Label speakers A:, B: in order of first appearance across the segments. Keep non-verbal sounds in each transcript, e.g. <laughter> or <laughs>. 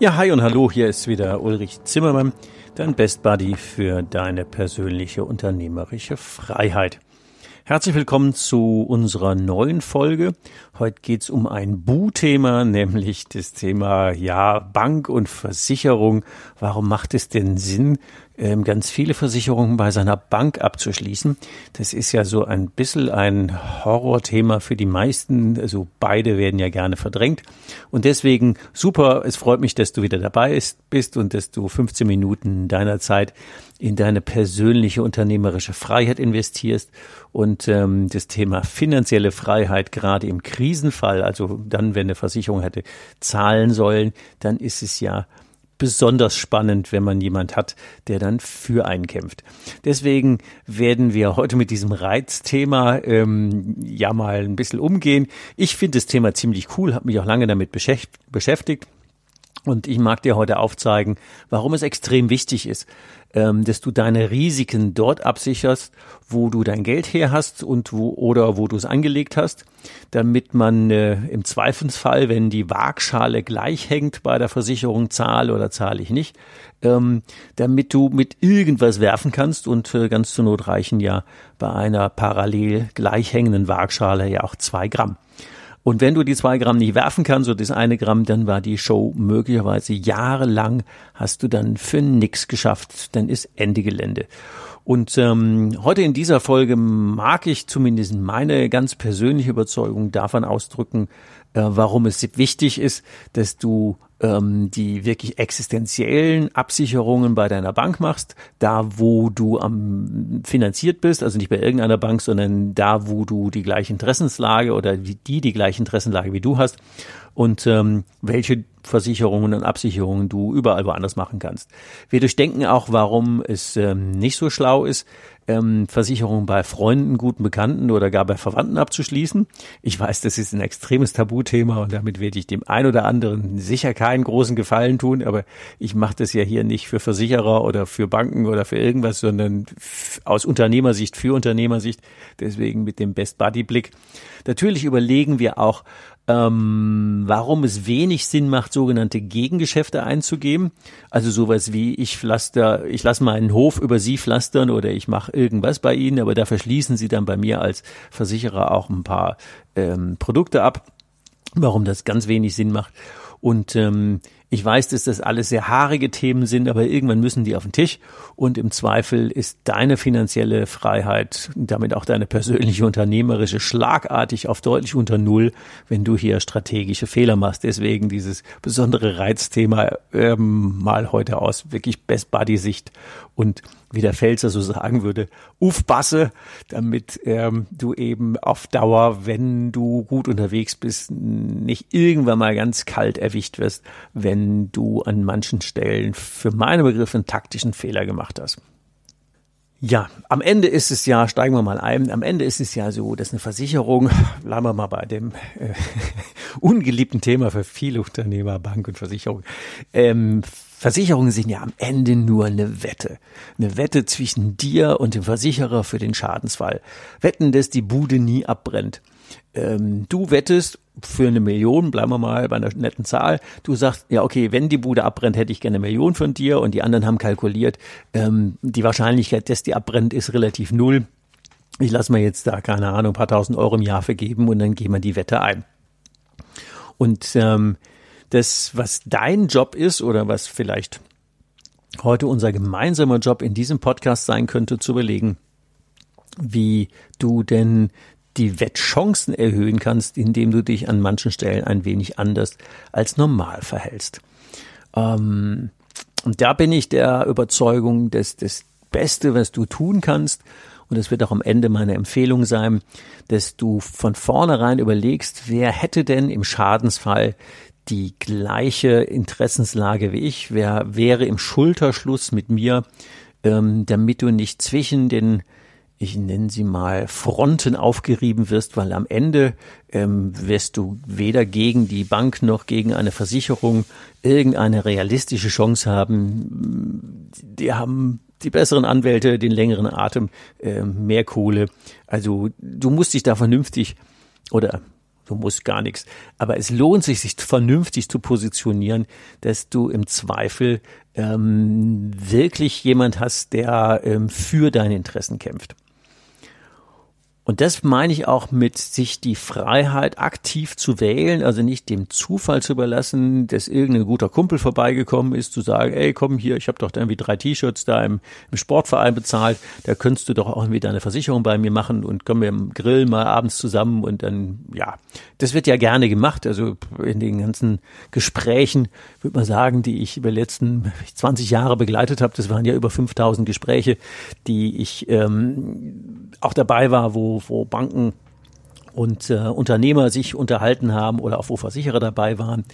A: Ja, hi und hallo, hier ist wieder Ulrich Zimmermann, dein Best Buddy für deine persönliche unternehmerische Freiheit. Herzlich willkommen zu unserer neuen Folge. Heute geht's um ein Bu-Thema, nämlich das Thema ja Bank und Versicherung. Warum macht es denn Sinn, ganz viele Versicherungen bei seiner Bank abzuschließen. Das ist ja so ein bisschen ein Horrorthema für die meisten. Also beide werden ja gerne verdrängt. Und deswegen super, es freut mich, dass du wieder dabei bist und dass du 15 Minuten deiner Zeit in deine persönliche unternehmerische Freiheit investierst und ähm, das Thema finanzielle Freiheit gerade im Krisenfall, also dann, wenn eine Versicherung hätte zahlen sollen, dann ist es ja besonders spannend, wenn man jemand hat, der dann für einen kämpft. Deswegen werden wir heute mit diesem Reizthema ähm, ja mal ein bisschen umgehen. Ich finde das Thema ziemlich cool, habe mich auch lange damit beschäftigt. Und ich mag dir heute aufzeigen, warum es extrem wichtig ist, ähm, dass du deine Risiken dort absicherst, wo du dein Geld her hast und wo oder wo du es angelegt hast, damit man äh, im Zweifelsfall, wenn die Waagschale gleich hängt bei der Versicherung, zahle oder zahle ich nicht, ähm, damit du mit irgendwas werfen kannst und äh, ganz zur Not reichen ja bei einer parallel gleich hängenden Waagschale ja auch zwei Gramm. Und wenn du die zwei Gramm nicht werfen kannst oder das eine Gramm, dann war die Show möglicherweise jahrelang, hast du dann für nix geschafft, dann ist Ende Gelände. Und ähm, heute in dieser Folge mag ich zumindest meine ganz persönliche Überzeugung davon ausdrücken, äh, warum es wichtig ist, dass du ähm, die wirklich existenziellen Absicherungen bei deiner Bank machst, da wo du am finanziert bist, also nicht bei irgendeiner Bank, sondern da wo du die gleiche Interessenslage oder die die gleiche Interessenlage wie du hast und ähm, welche Versicherungen und Absicherungen du überall woanders machen kannst. Wir durchdenken auch, warum es ähm, nicht so schlau ist, ähm, Versicherungen bei Freunden, guten Bekannten oder gar bei Verwandten abzuschließen. Ich weiß, das ist ein extremes Tabuthema und damit werde ich dem ein oder anderen sicher keinen großen Gefallen tun, aber ich mache das ja hier nicht für Versicherer oder für Banken oder für irgendwas, sondern aus Unternehmersicht für Unternehmersicht, deswegen mit dem Best Buddy Blick. Natürlich überlegen wir auch, ähm, warum es wenig Sinn macht, sogenannte Gegengeschäfte einzugeben. Also sowas wie ich pflaster, ich lasse meinen Hof über Sie pflastern oder ich mache irgendwas bei Ihnen, aber da verschließen Sie dann bei mir als Versicherer auch ein paar ähm, Produkte ab. Warum das ganz wenig Sinn macht. Und ähm, ich weiß, dass das alles sehr haarige Themen sind, aber irgendwann müssen die auf den Tisch und im Zweifel ist deine finanzielle Freiheit, damit auch deine persönliche unternehmerische schlagartig auf deutlich unter Null, wenn du hier strategische Fehler machst. Deswegen dieses besondere Reizthema ähm, mal heute aus wirklich Best Buddy Sicht und wie der Pfälzer so sagen würde, aufpasse, damit ähm, du eben auf Dauer, wenn du gut unterwegs bist, nicht irgendwann mal ganz kalt erwischt wirst, wenn du an manchen Stellen für meine Begriffe einen taktischen Fehler gemacht hast. Ja, am Ende ist es ja, steigen wir mal ein, am Ende ist es ja so, dass eine Versicherung, bleiben wir mal bei dem äh, <laughs> ungeliebten Thema für viele Unternehmer, Bank und Versicherung, ähm, Versicherungen sind ja am Ende nur eine Wette. Eine Wette zwischen dir und dem Versicherer für den Schadensfall. Wetten, dass die Bude nie abbrennt. Ähm, du wettest für eine Million, bleiben wir mal bei einer netten Zahl. Du sagst, ja, okay, wenn die Bude abbrennt, hätte ich gerne eine Million von dir und die anderen haben kalkuliert, ähm, die Wahrscheinlichkeit, dass die abbrennt, ist relativ null. Ich lasse mir jetzt da, keine Ahnung, ein paar tausend Euro im Jahr vergeben und dann gehen wir die Wette ein. Und ähm, das, was dein Job ist oder was vielleicht heute unser gemeinsamer Job in diesem Podcast sein könnte, zu überlegen, wie du denn die Wettchancen erhöhen kannst, indem du dich an manchen Stellen ein wenig anders als normal verhältst. Ähm, und da bin ich der Überzeugung, dass das Beste, was du tun kannst, und es wird auch am Ende meine Empfehlung sein, dass du von vornherein überlegst, wer hätte denn im Schadensfall die gleiche Interessenslage wie ich, wer wäre im Schulterschluss mit mir, ähm, damit du nicht zwischen den ich nenne sie mal, Fronten aufgerieben wirst, weil am Ende ähm, wirst du weder gegen die Bank noch gegen eine Versicherung irgendeine realistische Chance haben. Die haben die besseren Anwälte, den längeren Atem, äh, mehr Kohle. Also du musst dich da vernünftig oder du musst gar nichts. Aber es lohnt sich, sich vernünftig zu positionieren, dass du im Zweifel ähm, wirklich jemand hast, der ähm, für deine Interessen kämpft. Und das meine ich auch mit sich die Freiheit aktiv zu wählen, also nicht dem Zufall zu überlassen, dass irgendein guter Kumpel vorbeigekommen ist, zu sagen, ey, komm hier, ich habe doch irgendwie drei T-Shirts da im, im, Sportverein bezahlt, da könntest du doch auch irgendwie deine Versicherung bei mir machen und können wir im Grill mal abends zusammen und dann, ja, das wird ja gerne gemacht, also in den ganzen Gesprächen, würde man sagen, die ich über die letzten 20 Jahre begleitet habe, das waren ja über 5000 Gespräche, die ich ähm, auch dabei war, wo wo, Banken und äh, Unternehmer sich unterhalten haben oder auch wo Versicherer dabei waren.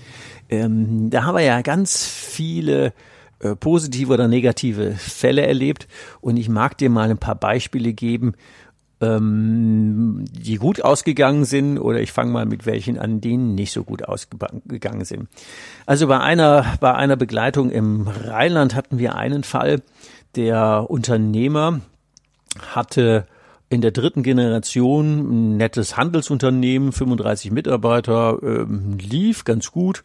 A: Ähm, da haben wir ja ganz viele äh, positive oder negative Fälle erlebt und ich mag dir mal ein paar Beispiele geben, ähm, die gut ausgegangen sind oder ich fange mal mit welchen an, die nicht so gut ausgegangen sind. Also bei einer, bei einer Begleitung im Rheinland hatten wir einen Fall, der Unternehmer hatte in der dritten Generation ein nettes Handelsunternehmen, 35 Mitarbeiter, ähm, lief ganz gut,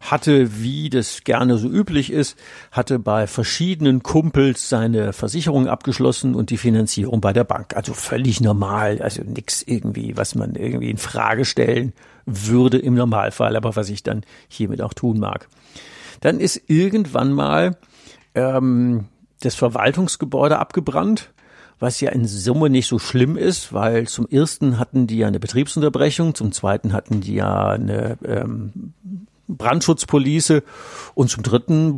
A: hatte, wie das gerne so üblich ist, hatte bei verschiedenen Kumpels seine Versicherung abgeschlossen und die Finanzierung bei der Bank. Also völlig normal, also nichts irgendwie, was man irgendwie in Frage stellen würde im Normalfall, aber was ich dann hiermit auch tun mag. Dann ist irgendwann mal ähm, das Verwaltungsgebäude abgebrannt was ja in Summe nicht so schlimm ist, weil zum ersten hatten die ja eine Betriebsunterbrechung, zum zweiten hatten die ja eine ähm, Brandschutzpolice und zum dritten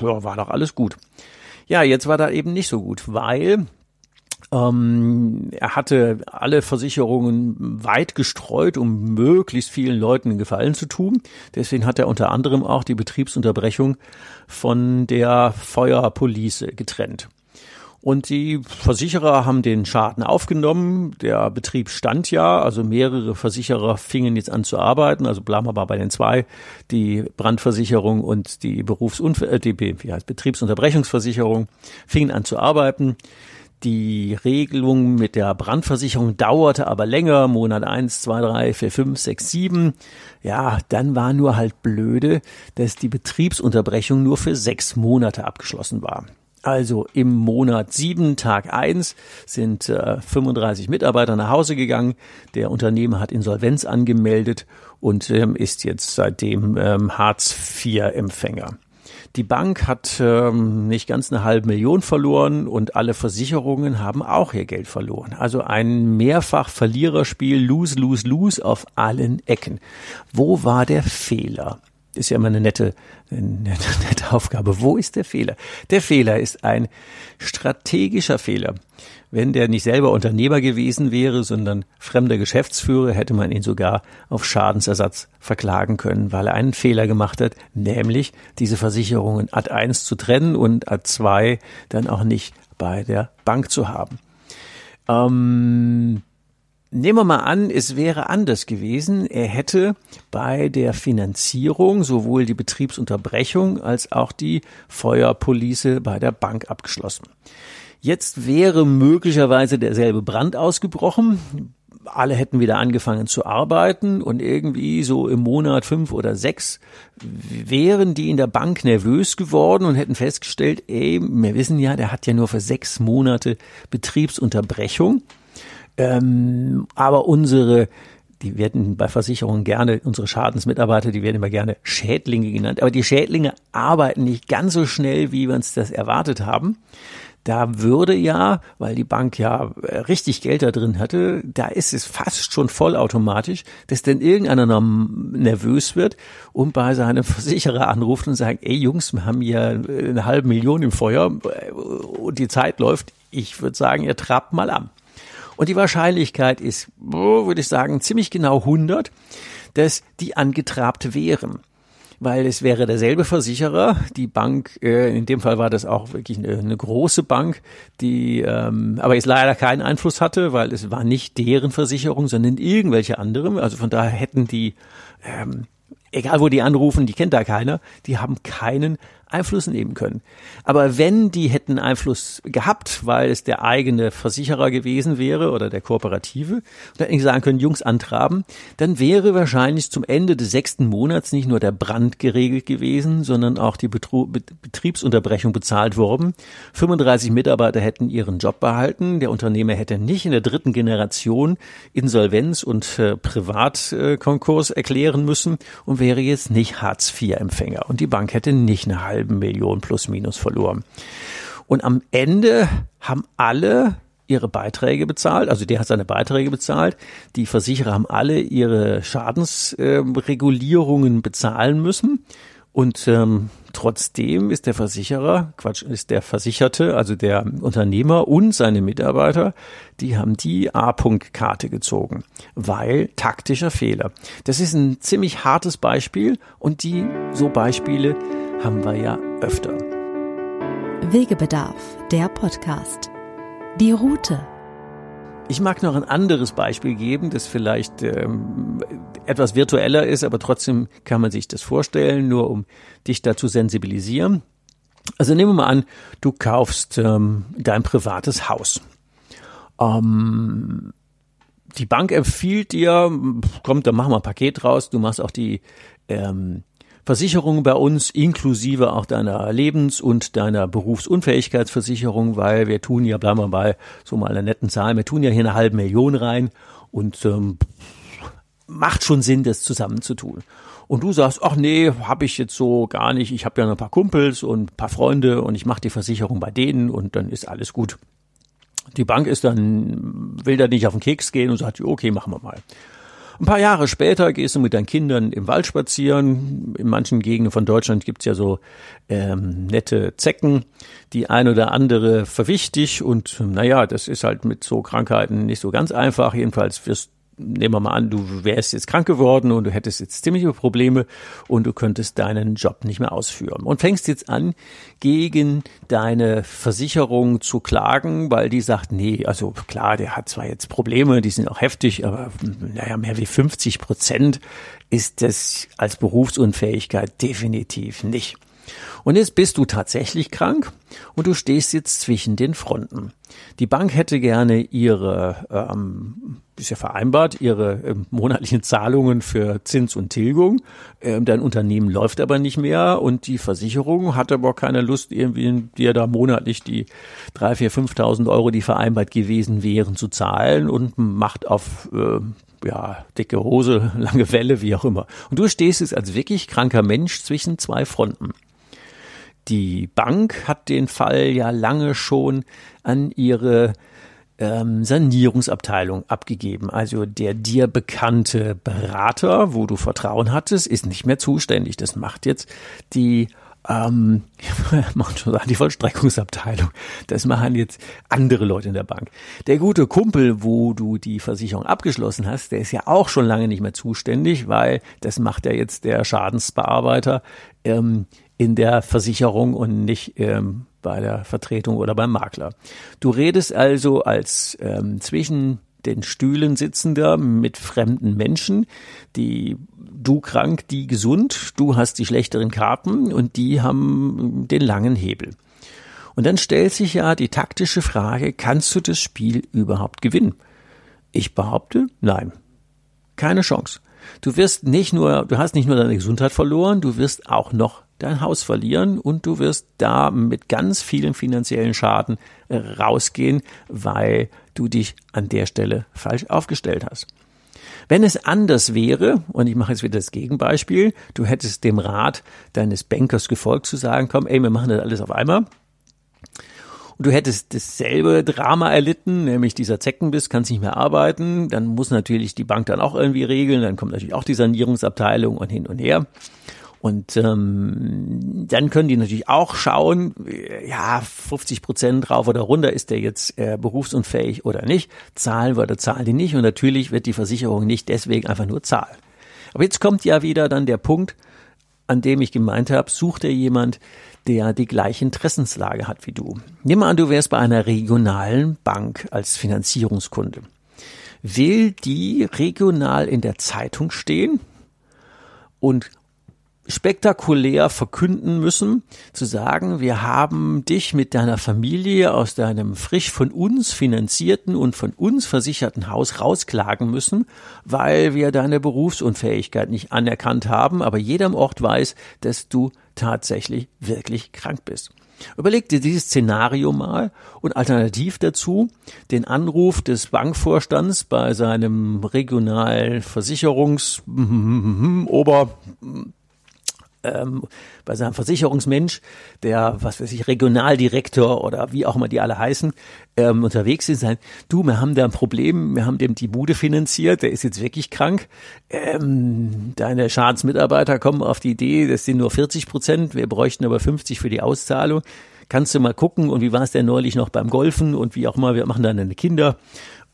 A: ja, war doch alles gut. Ja, jetzt war da eben nicht so gut, weil ähm, er hatte alle Versicherungen weit gestreut, um möglichst vielen Leuten einen Gefallen zu tun. Deswegen hat er unter anderem auch die Betriebsunterbrechung von der Feuerpolice getrennt. Und die Versicherer haben den Schaden aufgenommen. Der Betrieb stand ja, also mehrere Versicherer fingen jetzt an zu arbeiten. Also wir mal bei den zwei, die Brandversicherung und die Berufsunfall, äh, die wie heißt, Betriebsunterbrechungsversicherung fingen an zu arbeiten. Die Regelung mit der Brandversicherung dauerte aber länger, Monat eins, zwei, drei, vier, fünf, sechs, sieben. Ja, dann war nur halt blöde, dass die Betriebsunterbrechung nur für sechs Monate abgeschlossen war. Also im Monat sieben, Tag eins, sind äh, 35 Mitarbeiter nach Hause gegangen. Der Unternehmer hat Insolvenz angemeldet und ähm, ist jetzt seitdem ähm, Hartz-IV-Empfänger. Die Bank hat ähm, nicht ganz eine halbe Million verloren und alle Versicherungen haben auch ihr Geld verloren. Also ein mehrfach Verliererspiel, lose, lose, lose auf allen Ecken. Wo war der Fehler? Ist ja immer eine nette, eine <laughs> nette Aufgabe. Wo ist der Fehler? Der Fehler ist ein strategischer Fehler. Wenn der nicht selber Unternehmer gewesen wäre, sondern fremder Geschäftsführer, hätte man ihn sogar auf Schadensersatz verklagen können, weil er einen Fehler gemacht hat, nämlich diese Versicherungen Ad 1 zu trennen und Ad 2 dann auch nicht bei der Bank zu haben. Ähm, Nehmen wir mal an, es wäre anders gewesen. Er hätte bei der Finanzierung sowohl die Betriebsunterbrechung als auch die Feuerpolice bei der Bank abgeschlossen. Jetzt wäre möglicherweise derselbe Brand ausgebrochen. Alle hätten wieder angefangen zu arbeiten und irgendwie so im Monat fünf oder sechs wären die in der Bank nervös geworden und hätten festgestellt, ey, wir wissen ja, der hat ja nur für sechs Monate Betriebsunterbrechung. Ähm, aber unsere die werden bei Versicherungen gerne, unsere Schadensmitarbeiter, die werden immer gerne Schädlinge genannt. Aber die Schädlinge arbeiten nicht ganz so schnell, wie wir uns das erwartet haben. Da würde ja, weil die Bank ja äh, richtig Geld da drin hatte, da ist es fast schon vollautomatisch, dass denn irgendeiner nervös wird und bei seinem <laughs> Versicherer anruft und sagt, ey Jungs, wir haben hier eine halbe Million im Feuer äh, und die Zeit läuft. Ich würde sagen, ihr trabt mal an. Und die Wahrscheinlichkeit ist, würde ich sagen, ziemlich genau 100, dass die angetrabt wären weil es wäre derselbe Versicherer. Die Bank, äh, in dem Fall war das auch wirklich eine, eine große Bank, die ähm, aber jetzt leider keinen Einfluss hatte, weil es war nicht deren Versicherung, sondern irgendwelche andere. Also von daher hätten die ähm, egal wo die anrufen, die kennt da keiner, die haben keinen Einfluss nehmen können. Aber wenn die hätten Einfluss gehabt, weil es der eigene Versicherer gewesen wäre oder der Kooperative, dann hätten sagen können, Jungs antraben, dann wäre wahrscheinlich zum Ende des sechsten Monats nicht nur der Brand geregelt gewesen, sondern auch die Betru Betriebsunterbrechung bezahlt worden. 35 Mitarbeiter hätten ihren Job behalten. Der Unternehmer hätte nicht in der dritten Generation Insolvenz und äh, Privatkonkurs äh, erklären müssen und wäre jetzt nicht Hartz-IV-Empfänger. Und die Bank hätte nicht eine halbe halben Million plus minus verloren. Und am Ende haben alle ihre Beiträge bezahlt, also der hat seine Beiträge bezahlt, die Versicherer haben alle ihre Schadensregulierungen äh, bezahlen müssen und ähm, trotzdem ist der Versicherer, Quatsch, ist der Versicherte, also der Unternehmer und seine Mitarbeiter, die haben die A-Punkt-Karte gezogen, weil taktischer Fehler. Das ist ein ziemlich hartes Beispiel und die so Beispiele haben wir ja öfter.
B: Wegebedarf, der Podcast. Die Route.
A: Ich mag noch ein anderes Beispiel geben, das vielleicht ähm, etwas virtueller ist, aber trotzdem kann man sich das vorstellen, nur um dich dazu sensibilisieren. Also nehmen wir mal an, du kaufst ähm, dein privates Haus. Ähm, die Bank empfiehlt dir, kommt, dann machen wir ein Paket raus, du machst auch die ähm, Versicherung bei uns inklusive auch deiner Lebens- und deiner Berufsunfähigkeitsversicherung, weil wir tun ja, bleiben wir bei so mal einer netten Zahl, wir tun ja hier eine halbe Million rein und ähm, macht schon Sinn, das zusammen zu tun. Und du sagst, ach nee, habe ich jetzt so gar nicht. Ich habe ja noch ein paar Kumpels und ein paar Freunde und ich mache die Versicherung bei denen und dann ist alles gut. Die Bank ist dann, will da nicht auf den Keks gehen und sagt, okay, machen wir mal. Ein paar Jahre später gehst du mit deinen Kindern im Wald spazieren. In manchen Gegenden von Deutschland gibt's ja so ähm, nette Zecken, die ein oder andere verwicht dich und naja, das ist halt mit so Krankheiten nicht so ganz einfach. Jedenfalls wirst nehmen wir mal an, du wärst jetzt krank geworden und du hättest jetzt ziemliche Probleme und du könntest deinen Job nicht mehr ausführen und fängst jetzt an, gegen deine Versicherung zu klagen, weil die sagt, nee, also klar, der hat zwar jetzt Probleme, die sind auch heftig, aber naja, mehr wie 50 Prozent ist das als Berufsunfähigkeit definitiv nicht. Und jetzt bist du tatsächlich krank und du stehst jetzt zwischen den Fronten. Die Bank hätte gerne ihre, ähm, ist ja vereinbart, ihre äh, monatlichen Zahlungen für Zins und Tilgung. Ähm, dein Unternehmen läuft aber nicht mehr und die Versicherung hat aber keine Lust, irgendwie dir da monatlich die drei, vier, 5.000 Euro, die vereinbart gewesen wären, zu zahlen und macht auf äh, ja, dicke Hose, <laughs> lange Welle, wie auch immer. Und du stehst jetzt als wirklich kranker Mensch zwischen zwei Fronten. Die Bank hat den Fall ja lange schon an ihre ähm, Sanierungsabteilung abgegeben. Also der dir bekannte Berater, wo du Vertrauen hattest, ist nicht mehr zuständig. Das macht jetzt die ähm, <laughs> machen schon die Vollstreckungsabteilung. Das machen jetzt andere Leute in der Bank. Der gute Kumpel, wo du die Versicherung abgeschlossen hast, der ist ja auch schon lange nicht mehr zuständig, weil das macht ja jetzt der Schadensbearbeiter ähm, in der Versicherung und nicht ähm, bei der Vertretung oder beim Makler. Du redest also als ähm, zwischen den Stühlen sitzender mit fremden Menschen, die du krank, die gesund, du hast die schlechteren Karten und die haben den langen Hebel. Und dann stellt sich ja die taktische Frage, kannst du das Spiel überhaupt gewinnen? Ich behaupte, nein. Keine Chance. Du wirst nicht nur, du hast nicht nur deine Gesundheit verloren, du wirst auch noch dein Haus verlieren und du wirst da mit ganz vielen finanziellen Schaden rausgehen, weil du dich an der Stelle falsch aufgestellt hast. Wenn es anders wäre, und ich mache jetzt wieder das Gegenbeispiel, du hättest dem Rat deines Bankers gefolgt zu sagen, komm, ey, wir machen das alles auf einmal. Und du hättest dasselbe Drama erlitten, nämlich dieser Zeckenbiss, kannst nicht mehr arbeiten, dann muss natürlich die Bank dann auch irgendwie regeln, dann kommt natürlich auch die Sanierungsabteilung und hin und her. Und ähm, dann können die natürlich auch schauen, ja, 50 Prozent drauf oder runter, ist der jetzt äh, berufsunfähig oder nicht? Zahlen wir oder zahlen die nicht? Und natürlich wird die Versicherung nicht deswegen einfach nur zahlen. Aber jetzt kommt ja wieder dann der Punkt, an dem ich gemeint habe, sucht er jemand, der die gleiche Interessenslage hat wie du. Nimm mal an, du wärst bei einer regionalen Bank als Finanzierungskunde. Will die regional in der Zeitung stehen und spektakulär verkünden müssen, zu sagen, wir haben dich mit deiner Familie aus deinem frisch von uns finanzierten und von uns versicherten Haus rausklagen müssen, weil wir deine Berufsunfähigkeit nicht anerkannt haben, aber jeder im Ort weiß, dass du tatsächlich wirklich krank bist. Überleg dir dieses Szenario mal und alternativ dazu den Anruf des Bankvorstands bei seinem regionalen Versicherungs <laughs> Ober ähm, bei seinem Versicherungsmensch, der, was weiß ich, Regionaldirektor oder wie auch immer die alle heißen, ähm, unterwegs sind, sagen, du, wir haben da ein Problem, wir haben dem die Bude finanziert, der ist jetzt wirklich krank. Ähm, deine Schadensmitarbeiter kommen auf die Idee, das sind nur 40 Prozent, wir bräuchten aber 50 für die Auszahlung. Kannst du mal gucken und wie war es denn neulich noch beim Golfen und wie auch immer, wir machen dann eine Kinder.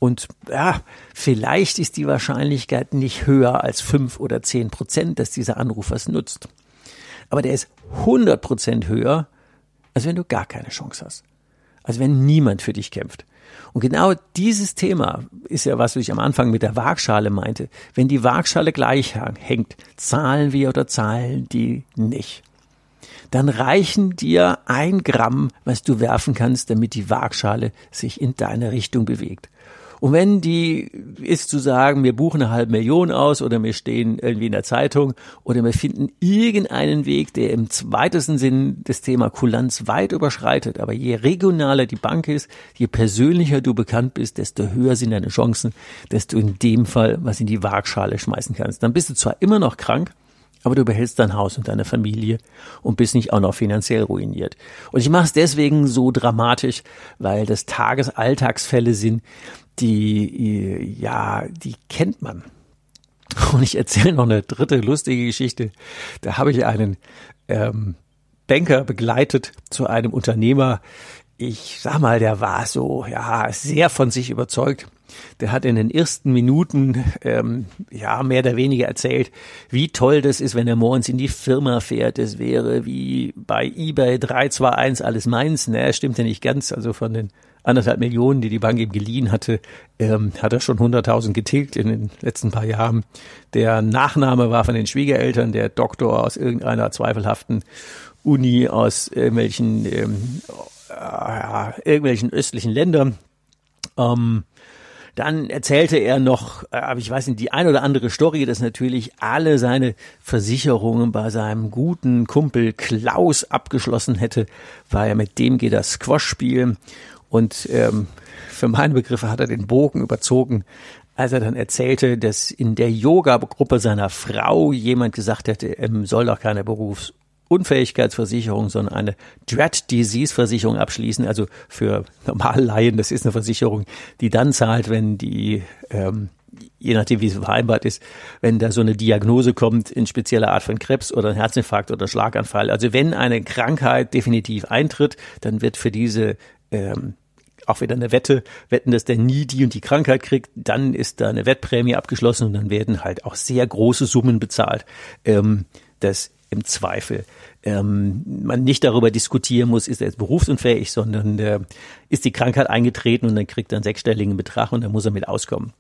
A: Und ja, vielleicht ist die Wahrscheinlichkeit nicht höher als fünf oder zehn Prozent, dass dieser Anruf was nutzt aber der ist 100% höher, als wenn du gar keine Chance hast. Als wenn niemand für dich kämpft. Und genau dieses Thema ist ja, was ich am Anfang mit der Waagschale meinte. Wenn die Waagschale gleich hängt, zahlen wir oder zahlen die nicht. Dann reichen dir ein Gramm, was du werfen kannst, damit die Waagschale sich in deine Richtung bewegt. Und wenn die ist zu sagen, wir buchen eine halbe Million aus oder wir stehen irgendwie in der Zeitung oder wir finden irgendeinen Weg, der im zweitesten Sinn das Thema Kulanz weit überschreitet. Aber je regionaler die Bank ist, je persönlicher du bekannt bist, desto höher sind deine Chancen, dass du in dem Fall was in die Waagschale schmeißen kannst. Dann bist du zwar immer noch krank, aber du behältst dein Haus und deine Familie und bist nicht auch noch finanziell ruiniert. Und ich mache es deswegen so dramatisch, weil das Tagesalltagsfälle sind, die, ja, die kennt man. Und ich erzähle noch eine dritte lustige Geschichte. Da habe ich einen ähm, Banker begleitet zu einem Unternehmer. Ich sag mal, der war so, ja, sehr von sich überzeugt. Der hat in den ersten Minuten ähm, ja mehr oder weniger erzählt, wie toll das ist, wenn er morgens in die Firma fährt. Das wäre wie bei eBay 321 alles meins. Ne, stimmt ja nicht ganz. Also von den anderthalb Millionen, die die Bank ihm geliehen hatte, ähm, hat er schon 100.000 getilgt in den letzten paar Jahren. Der Nachname war von den Schwiegereltern, der Doktor aus irgendeiner zweifelhaften Uni aus irgendwelchen, ähm, äh, irgendwelchen östlichen Ländern. Ähm, dann erzählte er noch, äh, aber ich weiß nicht, die ein oder andere Story, dass natürlich alle seine Versicherungen bei seinem guten Kumpel Klaus abgeschlossen hätte, weil er mit dem geht das Squash spielen und ähm, für meine Begriffe hat er den Bogen überzogen, als er dann erzählte, dass in der Yoga-Gruppe seiner Frau jemand gesagt hätte, er soll doch keine Berufsunfähigkeitsversicherung, sondern eine Dread Disease Versicherung abschließen. Also für normale Laien, das ist eine Versicherung, die dann zahlt, wenn die, ähm, je nachdem wie es vereinbart ist, wenn da so eine Diagnose kommt in spezieller Art von Krebs oder ein Herzinfarkt oder Schlaganfall. Also wenn eine Krankheit definitiv eintritt, dann wird für diese ähm, auch wieder eine Wette, wetten, dass der nie die und die Krankheit kriegt, dann ist da eine Wettprämie abgeschlossen und dann werden halt auch sehr große Summen bezahlt, ähm, dass im Zweifel ähm, man nicht darüber diskutieren muss, ist er jetzt berufsunfähig, sondern äh, ist die Krankheit eingetreten und dann kriegt er einen sechsstelligen Betrag und dann muss er mit auskommen.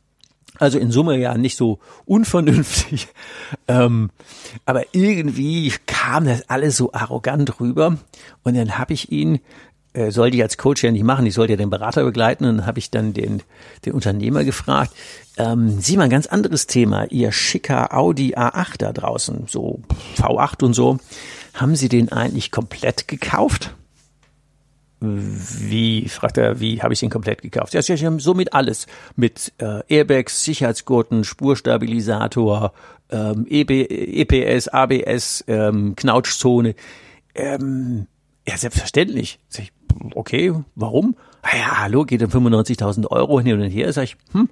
A: Also in Summe ja nicht so unvernünftig, <laughs> ähm, aber irgendwie kam das alles so arrogant rüber. Und dann habe ich ihn äh, sollte ich als Coach ja nicht machen, ich sollte ja den Berater begleiten. Und dann habe ich dann den, den Unternehmer gefragt, ähm, sieh mal ein ganz anderes Thema, ihr schicker Audi A8 da draußen, so V8 und so, haben Sie den eigentlich komplett gekauft? Wie, fragt er, wie habe ich den komplett gekauft? Ja, sie haben so mit alles. Mit äh, Airbags, Sicherheitsgurten, Spurstabilisator, ähm, EB, EPS, ABS, ähm, Knautschzone. Ähm, ja, selbstverständlich. Sag ich, okay, warum? Ah ja, hallo, geht um 95.000 Euro hin und her. Sag ich, hm,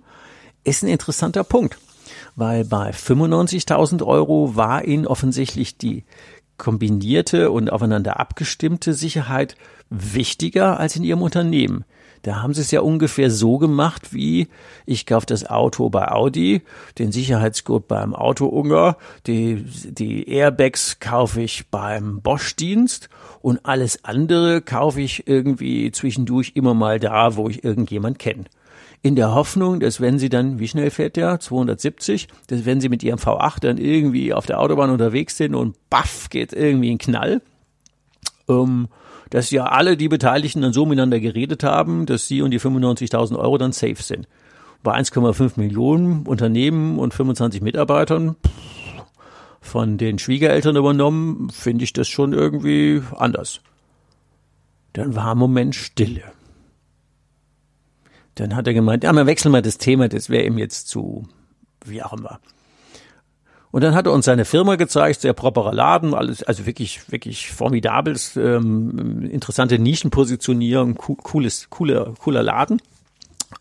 A: ist ein interessanter Punkt. Weil bei 95.000 Euro war ihnen offensichtlich die kombinierte und aufeinander abgestimmte Sicherheit wichtiger als in ihrem Unternehmen. Da haben sie es ja ungefähr so gemacht wie ich kaufe das Auto bei Audi, den Sicherheitsgurt beim Autounger, die, die Airbags kaufe ich beim Bosch-Dienst und alles andere kaufe ich irgendwie zwischendurch immer mal da, wo ich irgendjemand kenne in der Hoffnung, dass wenn sie dann, wie schnell fährt der? 270, dass wenn sie mit ihrem V8 dann irgendwie auf der Autobahn unterwegs sind und baff geht irgendwie ein Knall, ähm, dass ja alle die Beteiligten dann so miteinander geredet haben, dass sie und die 95.000 Euro dann safe sind. Bei 1,5 Millionen Unternehmen und 25 Mitarbeitern von den Schwiegereltern übernommen, finde ich das schon irgendwie anders. Dann war ein Moment Stille. Dann hat er gemeint, ja, wir wechseln mal das Thema, das wäre ihm jetzt zu, wie auch immer. Und dann hat er uns seine Firma gezeigt, sehr properer Laden, alles, also wirklich, wirklich formidabels, ähm, interessante Nischenpositionierung, cooles, cooler, cooler Laden.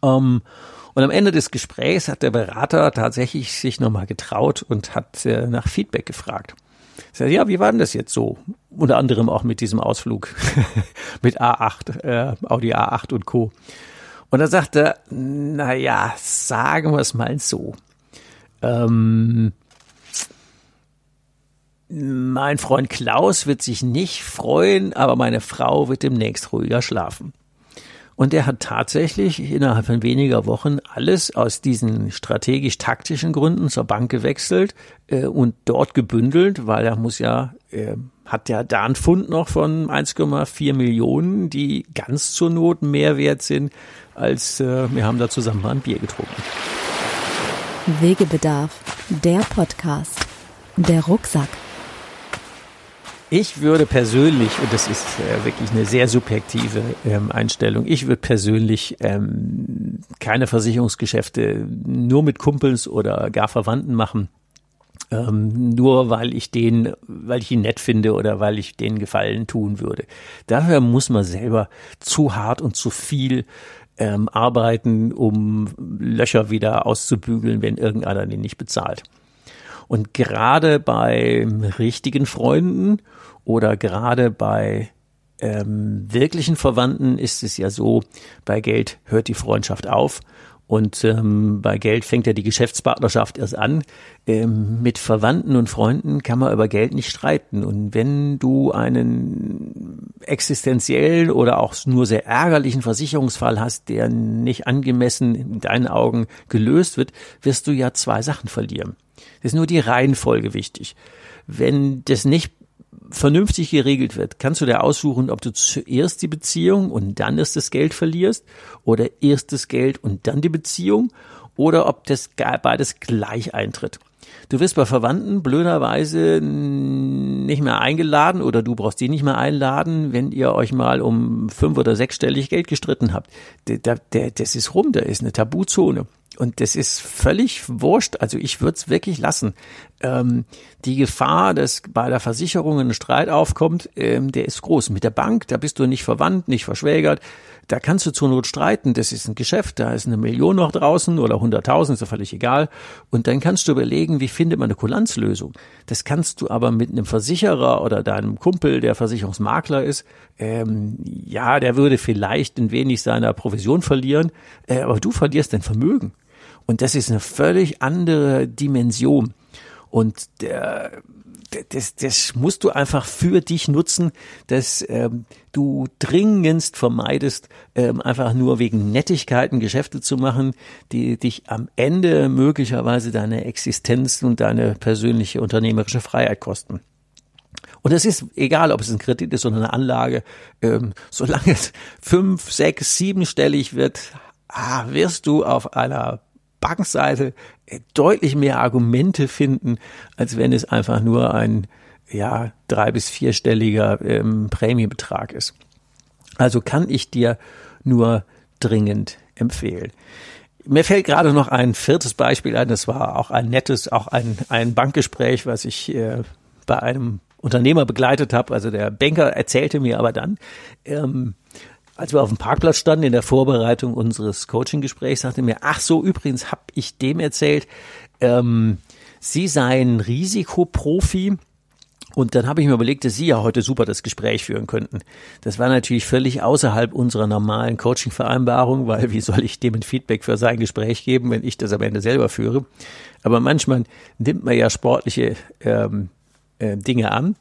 A: Ähm, und am Ende des Gesprächs hat der Berater tatsächlich sich nochmal getraut und hat äh, nach Feedback gefragt. Sag, ja, wie war denn das jetzt so? Unter anderem auch mit diesem Ausflug <laughs> mit A8, äh, Audi A8 und Co. Und er sagte, na ja, sagen wir es mal so. Ähm, mein Freund Klaus wird sich nicht freuen, aber meine Frau wird demnächst ruhiger schlafen. Und er hat tatsächlich innerhalb von weniger Wochen alles aus diesen strategisch-taktischen Gründen zur Bank gewechselt äh, und dort gebündelt, weil er muss ja, äh, hat ja da einen Fund noch von 1,4 Millionen, die ganz zur Not mehr wert sind, als äh, wir haben da zusammen mal ein Bier getrunken.
B: Wegebedarf, der Podcast, der Rucksack.
A: Ich würde persönlich, und das ist äh, wirklich eine sehr subjektive ähm, Einstellung, ich würde persönlich ähm, keine Versicherungsgeschäfte nur mit Kumpels oder gar Verwandten machen. Ähm, nur weil ich den, weil ich ihn nett finde oder weil ich den Gefallen tun würde. Dafür muss man selber zu hart und zu viel ähm, arbeiten, um Löcher wieder auszubügeln, wenn irgendeiner den nicht bezahlt. Und gerade bei richtigen Freunden oder gerade bei ähm, wirklichen Verwandten ist es ja so, bei Geld hört die Freundschaft auf und ähm, bei Geld fängt ja die Geschäftspartnerschaft erst an. Ähm, mit Verwandten und Freunden kann man über Geld nicht streiten. Und wenn du einen existenziellen oder auch nur sehr ärgerlichen Versicherungsfall hast, der nicht angemessen in deinen Augen gelöst wird, wirst du ja zwei Sachen verlieren. Das ist nur die Reihenfolge wichtig. Wenn das nicht vernünftig geregelt wird, kannst du dir aussuchen, ob du zuerst die Beziehung und dann erst das Geld verlierst oder erst das Geld und dann die Beziehung oder ob das beides gleich eintritt. Du wirst bei Verwandten blöderweise nicht mehr eingeladen oder du brauchst die nicht mehr einladen, wenn ihr euch mal um fünf oder sechsstellig Geld gestritten habt. Das ist rum, da ist eine Tabuzone. Und das ist völlig wurscht. Also ich würde es wirklich lassen. Ähm, die Gefahr, dass bei der Versicherung ein Streit aufkommt, ähm, der ist groß. Mit der Bank, da bist du nicht verwandt, nicht verschwägert. Da kannst du zur Not streiten. Das ist ein Geschäft, da ist eine Million noch draußen oder hunderttausend, ist ja völlig egal. Und dann kannst du überlegen, wie findet man eine Kulanzlösung. Das kannst du aber mit einem Versicherer oder deinem Kumpel, der Versicherungsmakler ist, ähm, ja, der würde vielleicht ein wenig seiner Provision verlieren, äh, aber du verlierst dein Vermögen. Und das ist eine völlig andere Dimension. Und der, das, das musst du einfach für dich nutzen, dass ähm, du dringendst vermeidest, ähm, einfach nur wegen Nettigkeiten Geschäfte zu machen, die dich am Ende möglicherweise deine Existenz und deine persönliche unternehmerische Freiheit kosten. Und es ist egal, ob es ein Kredit ist oder eine Anlage, ähm, solange es fünf, sechs, siebenstellig wird, ah, wirst du auf einer Bankenseite äh, deutlich mehr Argumente finden, als wenn es einfach nur ein ja drei bis vierstelliger ähm, Prämiebetrag ist. Also kann ich dir nur dringend empfehlen. Mir fällt gerade noch ein viertes Beispiel ein, das war auch ein nettes, auch ein, ein Bankgespräch, was ich äh, bei einem Unternehmer begleitet habe. Also der Banker erzählte mir aber dann, ähm, als wir auf dem Parkplatz standen in der Vorbereitung unseres Coaching-Gesprächs, sagte mir, ach so, übrigens habe ich dem erzählt, ähm, Sie seien Risikoprofi und dann habe ich mir überlegt, dass Sie ja heute super das Gespräch führen könnten. Das war natürlich völlig außerhalb unserer normalen Coaching-Vereinbarung, weil wie soll ich dem ein Feedback für sein Gespräch geben, wenn ich das am Ende selber führe? Aber manchmal nimmt man ja sportliche ähm, äh, Dinge an.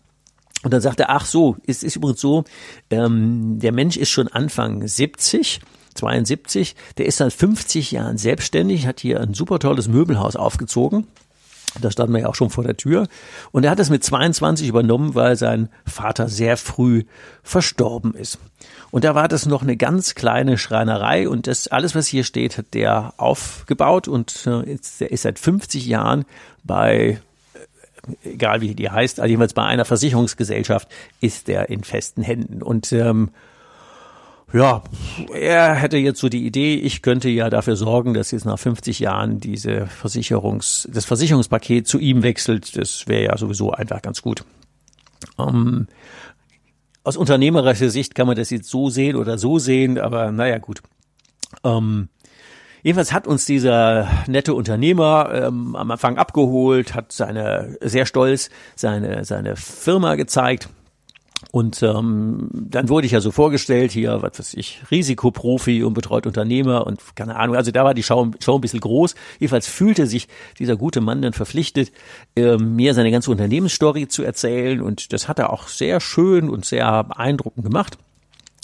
A: Und dann sagt er, ach so, es ist übrigens so, ähm, der Mensch ist schon Anfang 70, 72, der ist seit 50 Jahren selbstständig, hat hier ein super tolles Möbelhaus aufgezogen da standen wir ja auch schon vor der Tür. Und er hat es mit 22 übernommen, weil sein Vater sehr früh verstorben ist. Und da war das noch eine ganz kleine Schreinerei und das alles, was hier steht, hat der aufgebaut und äh, ist, er ist seit 50 Jahren bei äh, egal wie die heißt, also jedenfalls bei einer Versicherungsgesellschaft ist der in festen Händen. Und ähm, ja, er hätte jetzt so die Idee, ich könnte ja dafür sorgen, dass jetzt nach 50 Jahren diese Versicherungs, das Versicherungspaket zu ihm wechselt. Das wäre ja sowieso einfach ganz gut. Ähm, aus unternehmerischer Sicht kann man das jetzt so sehen oder so sehen, aber naja, gut. Ähm, jedenfalls hat uns dieser nette Unternehmer ähm, am Anfang abgeholt, hat seine sehr stolz seine seine Firma gezeigt und ähm, dann wurde ich ja so vorgestellt, hier, was weiß ich, Risikoprofi und betreut Unternehmer und keine Ahnung, also da war die Show, Show ein bisschen groß. Jedenfalls fühlte sich dieser gute Mann dann verpflichtet, äh, mir seine ganze Unternehmensstory zu erzählen und das hat er auch sehr schön und sehr beeindruckend gemacht.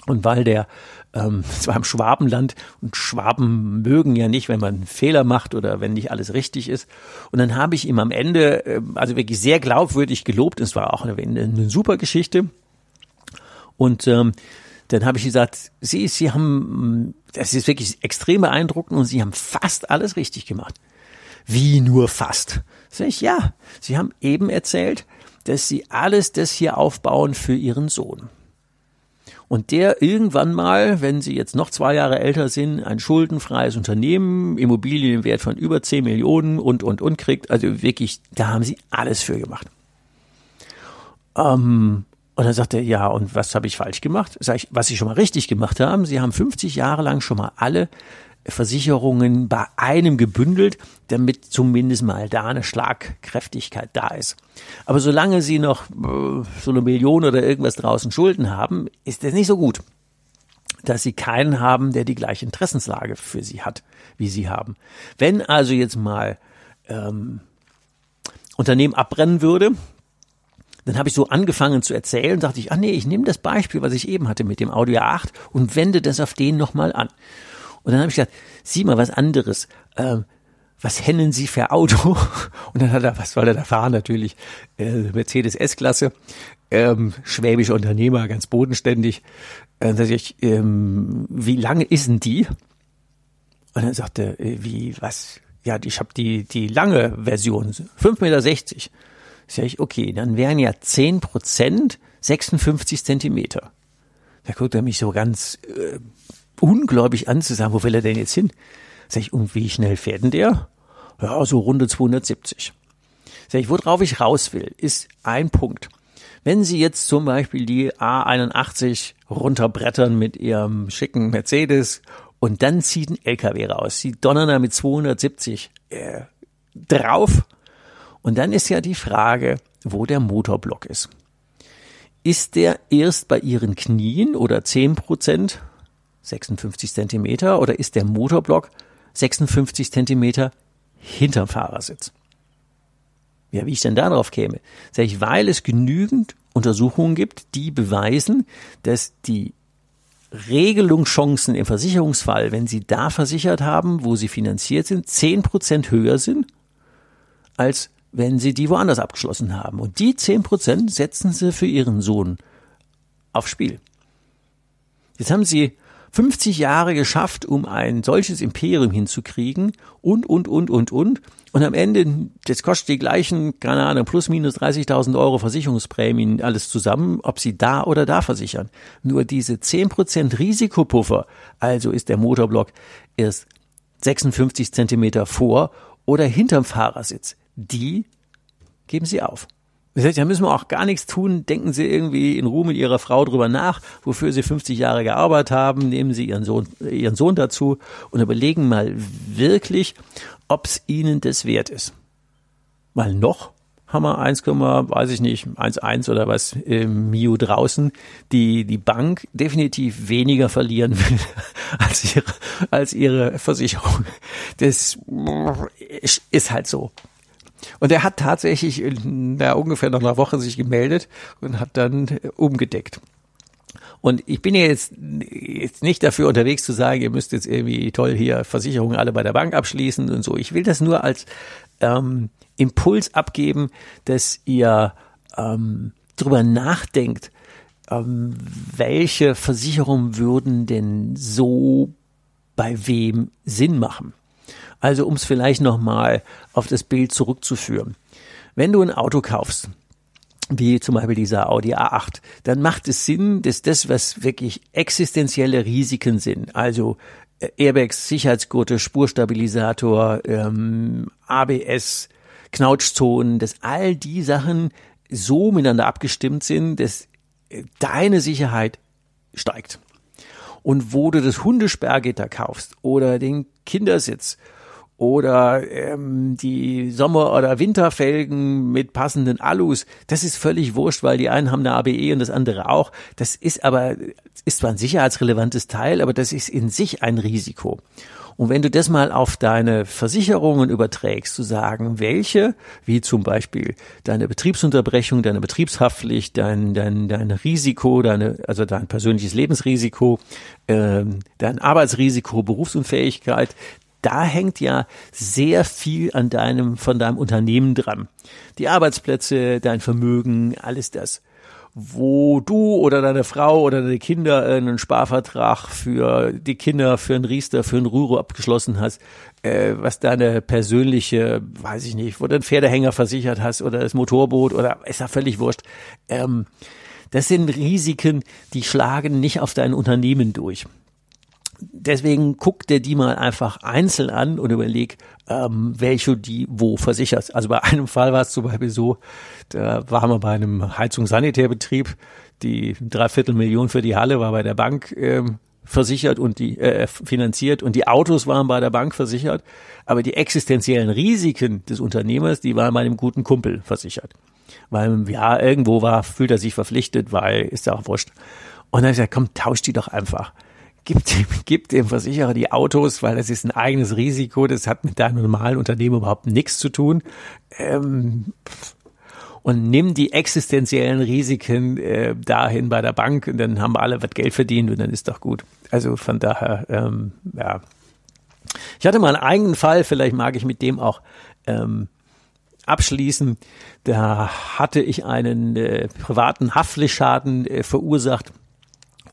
A: Und weil der ähm, <laughs> es war im Schwabenland und Schwaben mögen ja nicht, wenn man Fehler macht oder wenn nicht alles richtig ist. Und dann habe ich ihm am Ende, äh, also wirklich sehr glaubwürdig gelobt, es war auch eine, eine super Geschichte. Und ähm, dann habe ich gesagt, Sie, Sie haben, das ist wirklich extrem beeindruckend und Sie haben fast alles richtig gemacht. Wie nur fast? Sag ich, ja, Sie haben eben erzählt, dass Sie alles das hier aufbauen für Ihren Sohn. Und der irgendwann mal, wenn Sie jetzt noch zwei Jahre älter sind, ein schuldenfreies Unternehmen, Immobilienwert von über 10 Millionen und, und, und kriegt. Also wirklich, da haben Sie alles für gemacht. Ähm, und dann sagt er, ja, und was habe ich falsch gemacht? Sag ich, was Sie schon mal richtig gemacht haben, Sie haben 50 Jahre lang schon mal alle Versicherungen bei einem gebündelt, damit zumindest mal da eine Schlagkräftigkeit da ist. Aber solange Sie noch äh, so eine Million oder irgendwas draußen Schulden haben, ist das nicht so gut, dass Sie keinen haben, der die gleiche Interessenslage für Sie hat, wie Sie haben. Wenn also jetzt mal ähm, Unternehmen abbrennen würde, dann habe ich so angefangen zu erzählen, dachte ich, ah nee, ich nehme das Beispiel, was ich eben hatte mit dem Audio 8 und wende das auf den nochmal an. Und dann habe ich gesagt, sieh mal was anderes. Ähm, was hennen Sie für Auto? <laughs> Und dann hat er, was soll er da fahren? Natürlich äh, Mercedes S-Klasse, ähm, schwäbischer Unternehmer, ganz bodenständig. Äh, dann sage ich, ähm, wie lange ist denn die? Und dann sagte, äh, wie, was? Ja, ich habe die, die lange Version, 5,60 Meter. Sag ich, okay, dann wären ja 10 Prozent 56 Zentimeter. Da guckt er mich so ganz äh, ungläubig an zu sagen, wo will er denn jetzt hin? Sag ich, und wie schnell fährt denn der? Ja, so runde 270. Sag ich, worauf ich raus will, ist ein Punkt. Wenn Sie jetzt zum Beispiel die A81 runterbrettern mit Ihrem schicken Mercedes und dann zieht ein LKW raus, Sie donnern da mit 270 äh, drauf und dann ist ja die Frage, wo der Motorblock ist. Ist der erst bei Ihren Knien oder 10 Prozent, 56 Zentimeter, oder ist der Motorblock 56 Zentimeter hinterm Fahrersitz? Ja, wie ich denn darauf käme? Sag ich, weil es genügend Untersuchungen gibt, die beweisen, dass die Regelungschancen im Versicherungsfall, wenn Sie da versichert haben, wo Sie finanziert sind, 10 Prozent höher sind als wenn sie die woanders abgeschlossen haben. Und die zehn Prozent setzen sie für ihren Sohn aufs Spiel. Jetzt haben sie 50 Jahre geschafft, um ein solches Imperium hinzukriegen und, und, und, und, und. Und am Ende, das kostet die gleichen, keine Ahnung, plus minus 30.000 Euro Versicherungsprämien, alles zusammen, ob sie da oder da versichern. Nur diese 10% Risikopuffer, also ist der Motorblock erst 56 Zentimeter vor oder hinterm Fahrersitz, die geben sie auf. Da müssen wir auch gar nichts tun. Denken Sie irgendwie in Ruhe mit Ihrer Frau drüber nach, wofür Sie 50 Jahre gearbeitet haben. Nehmen Sie Ihren Sohn, Ihren Sohn dazu und überlegen mal wirklich, ob es Ihnen das wert ist. Weil noch haben wir 1, weiß ich nicht, 1,1 oder was im Mio draußen, die die Bank definitiv weniger verlieren will <laughs> als ihre, als ihre Versicherung. Das ist halt so. Und er hat tatsächlich in der ungefähr nach einer Woche sich gemeldet und hat dann äh, umgedeckt. Und ich bin jetzt, jetzt nicht dafür unterwegs zu sagen, ihr müsst jetzt irgendwie toll hier Versicherungen alle bei der Bank abschließen und so. Ich will das nur als ähm, Impuls abgeben, dass ihr ähm, drüber nachdenkt, ähm, welche Versicherungen würden denn so bei wem Sinn machen. Also um es vielleicht nochmal auf das Bild zurückzuführen. Wenn du ein Auto kaufst, wie zum Beispiel dieser Audi A8, dann macht es Sinn, dass das, was wirklich existenzielle Risiken sind, also äh, Airbags, Sicherheitsgurte, Spurstabilisator, ähm, ABS, Knautschzonen, dass all die Sachen so miteinander abgestimmt sind, dass äh, deine Sicherheit steigt. Und wo du das Hundesperrgitter kaufst oder den Kindersitz oder ähm, die Sommer- oder Winterfelgen mit passenden Alus, das ist völlig wurscht, weil die einen haben eine ABE und das andere auch. Das ist aber, ist zwar ein sicherheitsrelevantes Teil, aber das ist in sich ein Risiko. Und wenn du das mal auf deine Versicherungen überträgst, zu sagen, welche, wie zum Beispiel deine Betriebsunterbrechung, deine Betriebshaftpflicht, dein, dein, dein Risiko, deine, also dein persönliches Lebensrisiko, ähm, dein Arbeitsrisiko, Berufsunfähigkeit, da hängt ja sehr viel an deinem, von deinem Unternehmen dran. Die Arbeitsplätze, dein Vermögen, alles das. Wo du oder deine Frau oder deine Kinder einen Sparvertrag für die Kinder, für einen Riester, für einen Rüro abgeschlossen hast, äh, was deine persönliche, weiß ich nicht, wo du einen Pferdehänger versichert hast oder das Motorboot oder ist ja völlig wurscht. Ähm, das sind Risiken, die schlagen nicht auf dein Unternehmen durch deswegen guck dir die mal einfach einzeln an und überleg, ähm, welche die wo versicherst. Also bei einem Fall war es zum Beispiel so, da waren wir bei einem Heizungssanitärbetrieb, die Dreiviertelmillion für die Halle war bei der Bank ähm, versichert und die äh, finanziert und die Autos waren bei der Bank versichert, aber die existenziellen Risiken des Unternehmers, die waren bei einem guten Kumpel versichert. Weil ja, irgendwo war, fühlt er sich verpflichtet, weil ist ja auch wurscht. Und dann habe ich gesagt, komm, tausch die doch einfach gibt dem, <laughs> gibt dem Versicherer die Autos, weil das ist ein eigenes Risiko, das hat mit deinem normalen Unternehmen überhaupt nichts zu tun. Ähm, und nimm die existenziellen Risiken äh, dahin bei der Bank und dann haben alle was Geld verdient und dann ist doch gut. Also von daher, ähm, ja. Ich hatte mal einen eigenen Fall, vielleicht mag ich mit dem auch ähm, abschließen. Da hatte ich einen äh, privaten Haftpflichtschaden äh, verursacht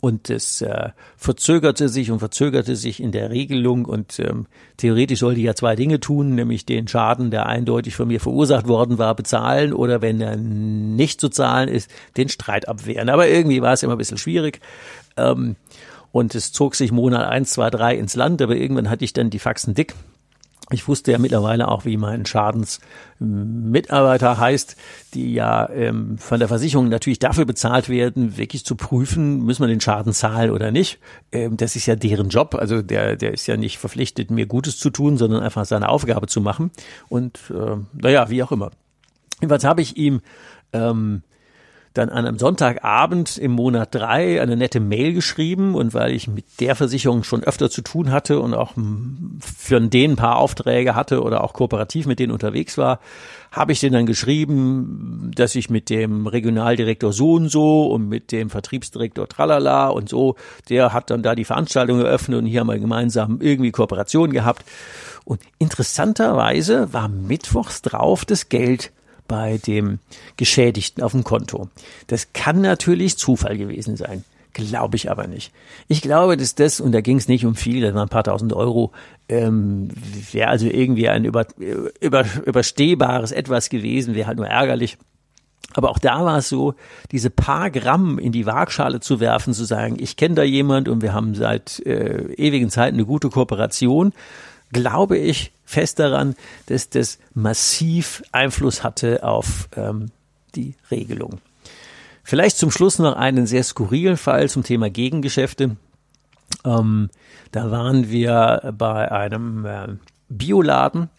A: und es äh, verzögerte sich und verzögerte sich in der Regelung und ähm, theoretisch sollte ich ja zwei Dinge tun, nämlich den Schaden, der eindeutig von mir verursacht worden war, bezahlen oder wenn er nicht zu zahlen ist, den Streit abwehren. Aber irgendwie war es immer ein bisschen schwierig. Ähm, und es zog sich Monat eins, zwei, drei ins Land, aber irgendwann hatte ich dann die Faxen dick ich wusste ja mittlerweile auch, wie mein Schadensmitarbeiter heißt, die ja ähm, von der Versicherung natürlich dafür bezahlt werden, wirklich zu prüfen, müssen wir den Schaden zahlen oder nicht. Ähm, das ist ja deren Job. Also der, der ist ja nicht verpflichtet, mir Gutes zu tun, sondern einfach seine Aufgabe zu machen. Und äh, naja, wie auch immer. Jedenfalls habe ich ihm ähm, dann an einem Sonntagabend im Monat drei eine nette Mail geschrieben und weil ich mit der Versicherung schon öfter zu tun hatte und auch für den ein paar Aufträge hatte oder auch kooperativ mit denen unterwegs war, habe ich denen dann geschrieben, dass ich mit dem Regionaldirektor so und so und mit dem Vertriebsdirektor tralala und so, der hat dann da die Veranstaltung eröffnet und hier haben wir gemeinsam irgendwie Kooperation gehabt. Und interessanterweise war mittwochs drauf das Geld bei dem Geschädigten auf dem Konto. Das kann natürlich Zufall gewesen sein. Glaube ich aber nicht. Ich glaube, dass das, und da ging es nicht um viel, das waren ein paar tausend Euro, ähm, wäre also irgendwie ein über, über, überstehbares Etwas gewesen, wäre halt nur ärgerlich. Aber auch da war es so, diese paar Gramm in die Waagschale zu werfen, zu sagen, ich kenne da jemand und wir haben seit äh, ewigen Zeiten eine gute Kooperation, glaube ich fest daran, dass das massiv Einfluss hatte auf ähm, die Regelung. Vielleicht zum Schluss noch einen sehr skurrilen Fall zum Thema Gegengeschäfte. Ähm, da waren wir bei einem äh, Bioladen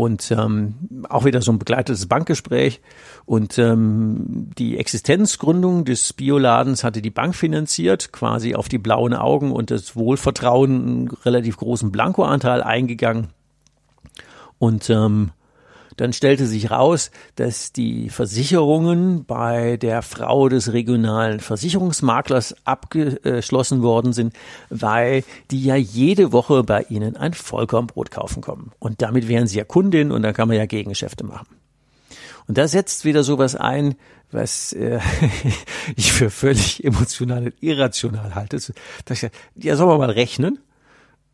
A: und ähm, auch wieder so ein begleitetes Bankgespräch. Und ähm, die Existenzgründung des Bioladens hatte die Bank finanziert, quasi auf die blauen Augen und das Wohlvertrauen einen relativ großen Blankoanteil eingegangen. Und ähm, dann stellte sich raus, dass die Versicherungen bei der Frau des regionalen Versicherungsmaklers abgeschlossen worden sind, weil die ja jede Woche bei ihnen ein Vollkornbrot kaufen kommen. Und damit wären sie ja Kundin und dann kann man ja Gegengeschäfte machen. Und da setzt wieder sowas ein, was äh, <laughs> ich für völlig emotional und irrational halte. Ja, soll man mal rechnen?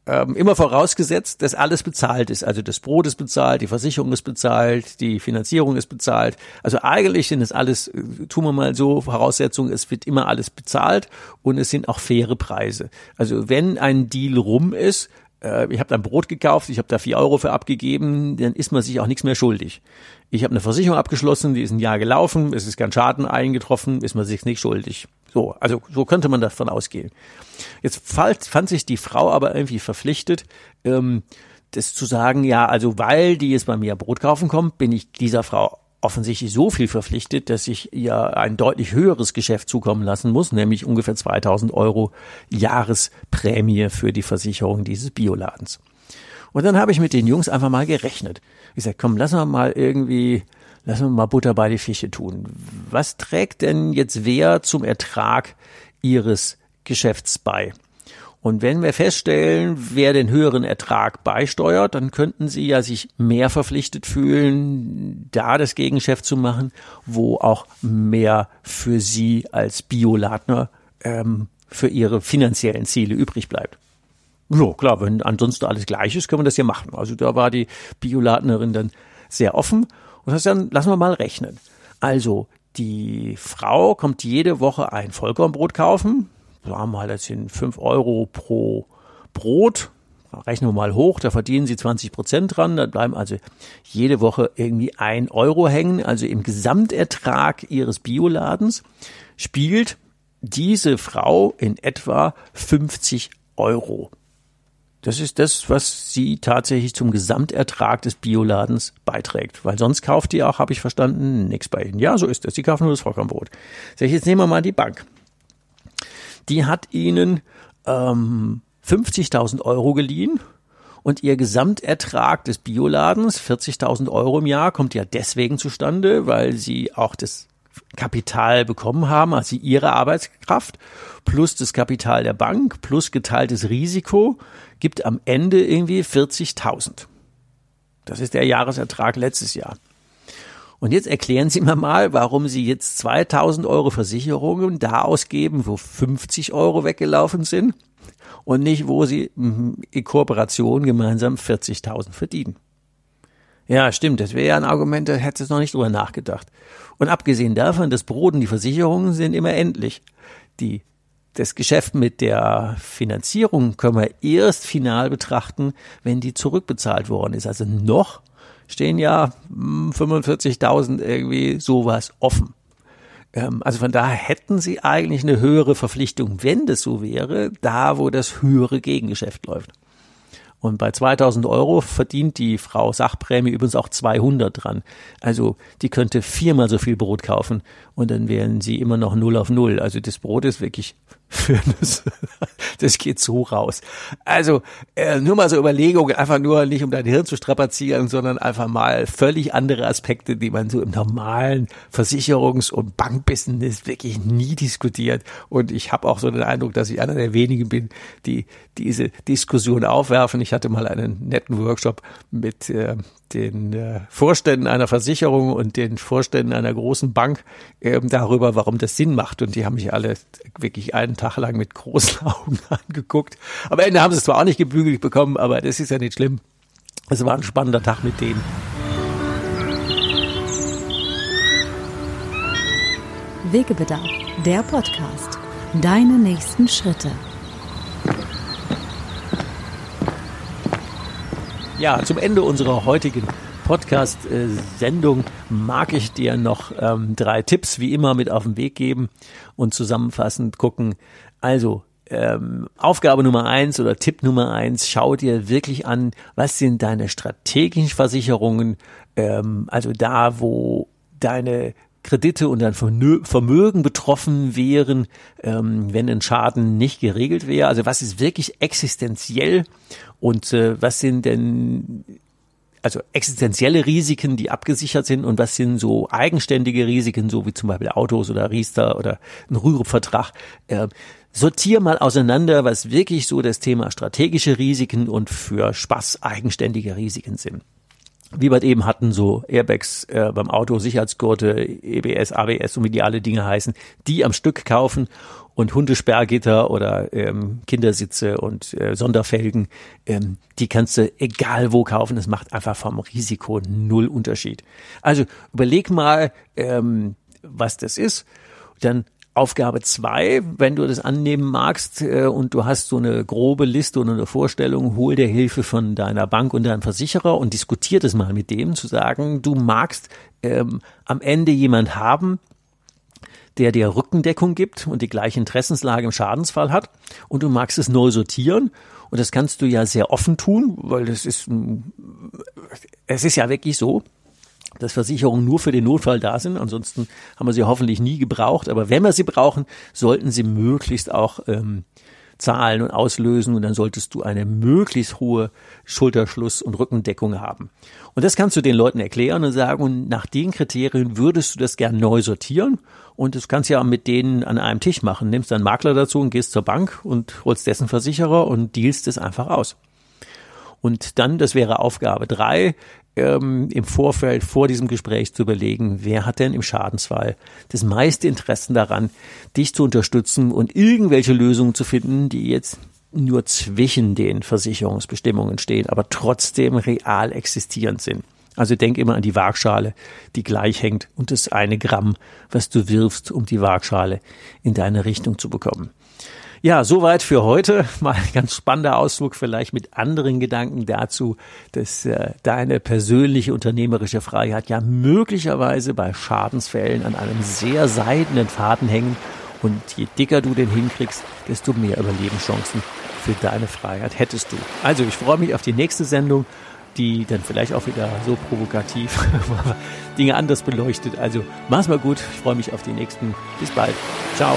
A: Ähm, immer vorausgesetzt, dass alles bezahlt ist. Also das Brot ist bezahlt, die Versicherung ist bezahlt, die Finanzierung ist bezahlt. Also eigentlich sind es alles, äh, tun wir mal so, Voraussetzungen, es wird immer alles bezahlt und es sind auch faire Preise. Also wenn ein Deal rum ist, äh, ich habe dann Brot gekauft, ich habe da vier Euro für abgegeben, dann ist man sich auch nichts mehr schuldig. Ich habe eine Versicherung abgeschlossen, die ist ein Jahr gelaufen, es ist kein Schaden eingetroffen, ist man sich nicht schuldig. So, also so könnte man davon ausgehen. Jetzt fand, fand sich die Frau aber irgendwie verpflichtet, ähm, das zu sagen, ja, also weil die jetzt bei mir Brot kaufen kommt, bin ich dieser Frau offensichtlich so viel verpflichtet, dass ich ihr ein deutlich höheres Geschäft zukommen lassen muss, nämlich ungefähr 2000 Euro Jahresprämie für die Versicherung dieses Bioladens. Und dann habe ich mit den Jungs einfach mal gerechnet. Ich sage, komm, lass mal mal irgendwie, lass mal Butter bei die Fische tun. Was trägt denn jetzt wer zum Ertrag ihres Geschäfts bei? Und wenn wir feststellen, wer den höheren Ertrag beisteuert, dann könnten Sie ja sich mehr verpflichtet fühlen, da das Gegengeschäft zu machen, wo auch mehr für Sie als Bioladner ähm, für Ihre finanziellen Ziele übrig bleibt. Ja, klar, wenn ansonsten alles gleich ist, können wir das ja machen. Also da war die Bioladnerin dann sehr offen und das dann lassen wir mal rechnen. Also die Frau kommt jede Woche ein Vollkornbrot kaufen, sagen wir mal, das sind fünf Euro pro Brot. Rechnen wir mal hoch, da verdienen Sie 20 Prozent dran, da bleiben also jede Woche irgendwie ein Euro hängen. Also im Gesamtertrag Ihres Bioladens spielt diese Frau in etwa 50 Euro. Das ist das, was sie tatsächlich zum Gesamtertrag des Bioladens beiträgt. Weil sonst kauft die auch, habe ich verstanden, nichts bei ihnen. Ja, so ist es. Sie kaufen nur das Vollkornbrot. Sag ich, jetzt nehmen wir mal die Bank die hat ihnen ähm, 50.000 Euro geliehen und ihr Gesamtertrag des Bioladens, 40.000 Euro im Jahr, kommt ja deswegen zustande, weil sie auch das Kapital bekommen haben, also ihre Arbeitskraft plus das Kapital der Bank plus geteiltes Risiko gibt am Ende irgendwie 40.000. Das ist der Jahresertrag letztes Jahr. Und jetzt erklären Sie mir mal, warum Sie jetzt 2000 Euro Versicherungen da ausgeben, wo 50 Euro weggelaufen sind und nicht, wo Sie mhm, in Kooperation gemeinsam 40.000 verdienen. Ja, stimmt, das wäre ja ein Argument, da hätte es noch nicht drüber nachgedacht. Und abgesehen davon, das Brot und die Versicherungen sind immer endlich. Die, das Geschäft mit der Finanzierung können wir erst final betrachten, wenn die zurückbezahlt worden ist. Also noch stehen ja 45.000 hm, irgendwie sowas offen. Ähm, also von daher hätten sie eigentlich eine höhere Verpflichtung, wenn das so wäre, da wo das höhere Gegengeschäft läuft. Und bei 2000 Euro verdient die Frau Sachprämie übrigens auch 200 dran. Also die könnte viermal so viel Brot kaufen und dann wären sie immer noch null auf null. Also das Brot ist wirklich für das, <laughs> das geht so raus. Also äh, nur mal so Überlegungen, einfach nur nicht um dein Hirn zu strapazieren, sondern einfach mal völlig andere Aspekte, die man so im normalen Versicherungs- und Bankbusiness wirklich nie diskutiert. Und ich habe auch so den Eindruck, dass ich einer der wenigen bin, die diese Diskussion aufwerfen. Ich hatte mal einen netten Workshop mit äh, den äh, Vorständen einer Versicherung und den Vorständen einer großen Bank äh, darüber, warum das Sinn macht. Und die haben mich alle wirklich einen Tag lang mit großen <laughs> Augen angeguckt. Am Ende haben sie es zwar auch nicht gebügelt bekommen, aber das ist ja nicht schlimm. Es war ein spannender Tag mit denen.
B: Wegebedarf, der Podcast. Deine nächsten Schritte.
A: Ja, zum Ende unserer heutigen Podcast-Sendung mag ich dir noch ähm, drei Tipps wie immer mit auf den Weg geben und zusammenfassend gucken. Also, ähm, Aufgabe Nummer eins oder Tipp Nummer eins, schau dir wirklich an, was sind deine strategischen Versicherungen, ähm, also da, wo deine Kredite und dein Vermögen betroffen wären, ähm, wenn ein Schaden nicht geregelt wäre. Also was ist wirklich existenziell und äh, was sind denn also existenzielle Risiken, die abgesichert sind und was sind so eigenständige Risiken, so wie zum Beispiel Autos oder Riester oder ein Rürup-Vertrag. Äh, sortier mal auseinander, was wirklich so das Thema strategische Risiken und für Spaß eigenständige Risiken sind wie wir eben hatten, so Airbags äh, beim Auto, Sicherheitsgurte, EBS, ABS und wie die alle Dinge heißen, die am Stück kaufen und Hundesperrgitter oder ähm, Kindersitze und äh, Sonderfelgen, ähm, die kannst du egal wo kaufen. Das macht einfach vom Risiko null Unterschied. Also überleg mal, ähm, was das ist. Dann Aufgabe zwei, wenn du das annehmen magst äh, und du hast so eine grobe Liste oder eine Vorstellung, hol dir Hilfe von deiner Bank und deinem Versicherer und diskutier das mal mit dem, zu sagen, du magst ähm, am Ende jemand haben, der dir Rückendeckung gibt und die gleiche Interessenslage im Schadensfall hat und du magst es neu sortieren. Und das kannst du ja sehr offen tun, weil das ist, es ist ja wirklich so, dass Versicherungen nur für den Notfall da sind. Ansonsten haben wir sie hoffentlich nie gebraucht. Aber wenn wir sie brauchen, sollten sie möglichst auch ähm, zahlen und auslösen und dann solltest du eine möglichst hohe Schulterschluss- und Rückendeckung haben. Und das kannst du den Leuten erklären und sagen, und nach den Kriterien würdest du das gern neu sortieren und das kannst du ja mit denen an einem Tisch machen. Nimmst einen Makler dazu und gehst zur Bank und holst dessen Versicherer und dealst es einfach aus. Und dann, das wäre Aufgabe drei, ähm, im Vorfeld vor diesem Gespräch zu überlegen, wer hat denn im Schadensfall das meiste Interesse daran, dich zu unterstützen und irgendwelche Lösungen zu finden, die jetzt nur zwischen den Versicherungsbestimmungen stehen, aber trotzdem real existierend sind. Also denk immer an die Waagschale, die gleich hängt und das eine Gramm, was du wirfst, um die Waagschale in deine Richtung zu bekommen. Ja, soweit für heute. <laughs> Mal ein ganz spannender Ausflug vielleicht mit anderen Gedanken dazu, dass äh, deine persönliche unternehmerische Freiheit ja möglicherweise bei Schadensfällen an einem sehr seidenen Faden hängen. Und je dicker du den hinkriegst, desto mehr Überlebenschancen für deine Freiheit hättest du. Also ich freue mich auf die nächste Sendung, die dann vielleicht auch wieder so provokativ <laughs> Dinge anders beleuchtet. Also mach's mal gut. Ich freue mich auf die nächsten. Bis bald. Ciao.